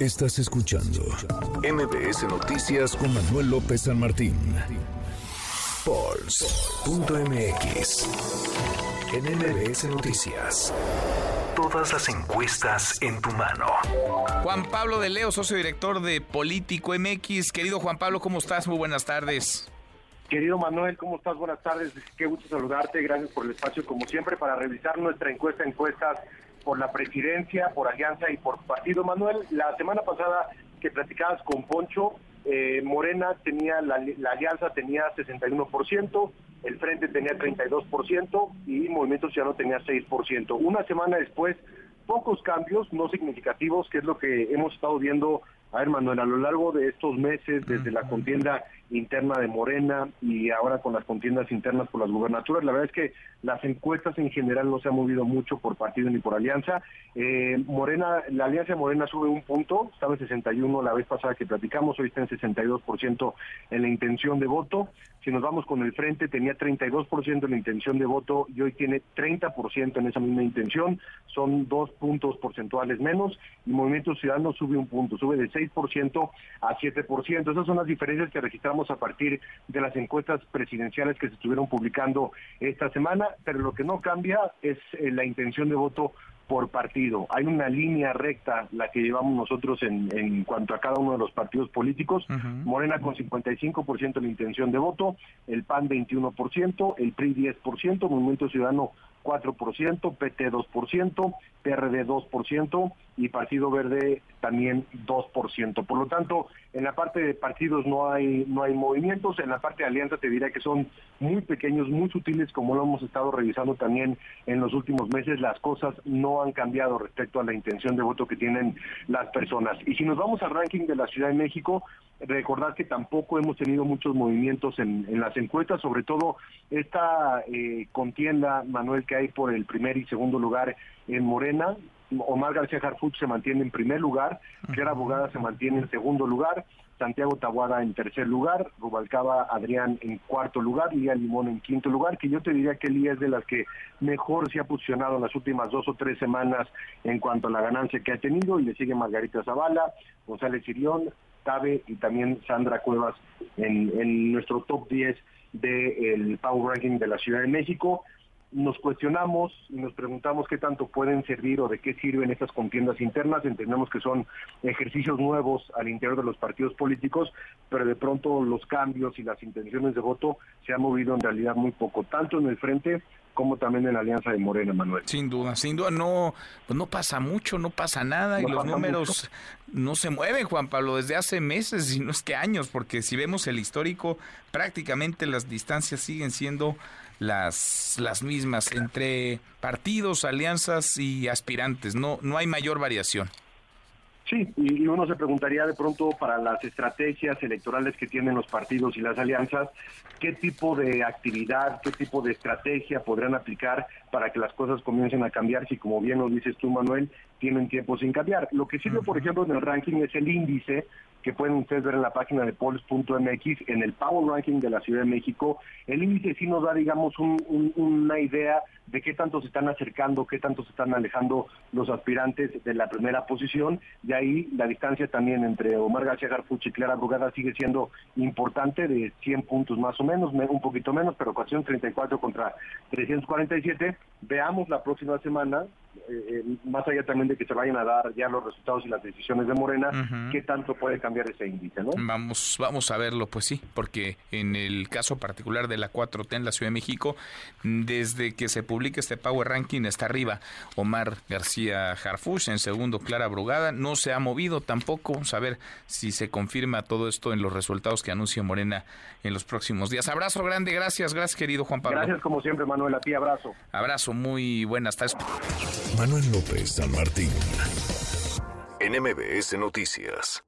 Estás escuchando MBS Noticias con Manuel López San Martín. Pulse.mx. En MBS Noticias. Todas las encuestas en tu mano. Juan Pablo de Leo, socio director de Político MX. Querido Juan Pablo, ¿cómo estás? Muy buenas tardes. Querido Manuel, ¿cómo estás? Buenas tardes. Qué gusto saludarte. Gracias por el espacio, como siempre, para revisar nuestra encuesta, encuestas por la presidencia, por alianza y por partido. Manuel, la semana pasada que platicabas con Poncho, eh, Morena tenía, la, alianza tenía 61%, el Frente tenía 32% y Movimiento Ciudadano tenía 6%. Una semana después, pocos cambios, no significativos, que es lo que hemos estado viendo a ver, Manuel, a lo largo de estos meses, desde la contienda interna de Morena y ahora con las contiendas internas por las gubernaturas, la verdad es que las encuestas en general no se han movido mucho por partido ni por alianza. Eh, Morena, la alianza de Morena sube un punto, estaba en 61 la vez pasada que platicamos, hoy está en 62% en la intención de voto. Si nos vamos con el frente, tenía 32% en la intención de voto y hoy tiene 30% en esa misma intención, son dos puntos porcentuales menos y Movimiento Ciudadano sube un punto, sube de 6% a 7%. Esas son las diferencias que registramos a partir de las encuestas presidenciales que se estuvieron publicando esta semana, pero lo que no cambia es eh, la intención de voto por partido. Hay una línea recta la que llevamos nosotros en, en cuanto a cada uno de los partidos políticos. Morena con 55% de la intención de voto, el PAN 21%, el PRI 10%, Movimiento Ciudadano 4%, PT 2%, PRD 2% y Partido Verde también 2%. Por lo tanto, en la parte de partidos no hay no hay movimientos, en la parte de alianza te diría que son muy pequeños, muy sutiles como lo hemos estado revisando también en los últimos meses, las cosas no han cambiado respecto a la intención de voto que tienen las personas. Y si nos vamos al ranking de la Ciudad de México, recordar que tampoco hemos tenido muchos movimientos en, las encuestas, sobre todo esta eh, contienda, Manuel, que hay por el primer y segundo lugar en Morena. Omar García Harfuch se mantiene en primer lugar, Clara Abogada se mantiene en segundo lugar, Santiago Tabuada en tercer lugar, Rubalcaba Adrián en cuarto lugar, Lía Limón en quinto lugar, que yo te diría que Lía es de las que mejor se ha posicionado en las últimas dos o tres semanas en cuanto a la ganancia que ha tenido, y le sigue Margarita Zavala, González Sirión, Tabe y también Sandra Cuevas en, nuestro top 10 del Power Ranking de la Ciudad de México nos cuestionamos y nos preguntamos qué tanto pueden servir o de qué sirven estas contiendas internas. Entendemos que son ejercicios nuevos al interior de los partidos políticos, pero de pronto los cambios y las intenciones de voto se han movido en realidad muy poco, tanto en el frente como también en la alianza de Morena, Manuel. Sin duda, sin duda, no, pues no pasa mucho, no pasa nada y los números no se mueven, Juan Pablo, desde hace meses y no es que años, porque si vemos el histórico, prácticamente las distancias siguen siendo las, las mismas entre partidos, alianzas y aspirantes. No, no hay mayor variación. Sí, y uno se preguntaría de pronto para las estrategias electorales que tienen los partidos y las alianzas, qué tipo de actividad, qué tipo de estrategia podrán aplicar para que las cosas comiencen a cambiar, si como bien lo dices tú, Manuel, tienen tiempo sin cambiar. Lo que sirve, por ejemplo, en el ranking es el índice que pueden ustedes ver en la página de polls.mx, en el Power Ranking de la Ciudad de México. El índice sí nos da, digamos, una idea de qué tanto se están acercando, qué tanto se están alejando los aspirantes de la primera posición. De ahí la distancia también entre Omar García Garfuch y Clara Brugada sigue siendo importante, de 100 puntos más o menos, un poquito menos, pero 434 contra 347. Veamos la próxima semana, eh, eh, más allá también de que se vayan a dar ya los resultados y las decisiones de Morena, qué tanto puede cambiar ese índice, ¿no? Vamos, vamos a verlo, pues sí, porque en el caso particular de la 4T en la Ciudad de México, desde que se publica este Power Ranking está arriba Omar García Harfush, en segundo Clara Brugada, no se ha movido tampoco, vamos a ver si se confirma todo esto en los resultados que anuncia Morena en los próximos días. Abrazo grande, gracias, gracias querido Juan Pablo. Gracias como siempre Manuel, a ti abrazo. Abrazo, muy buenas tardes. Manuel López San Martín, en MBS Noticias.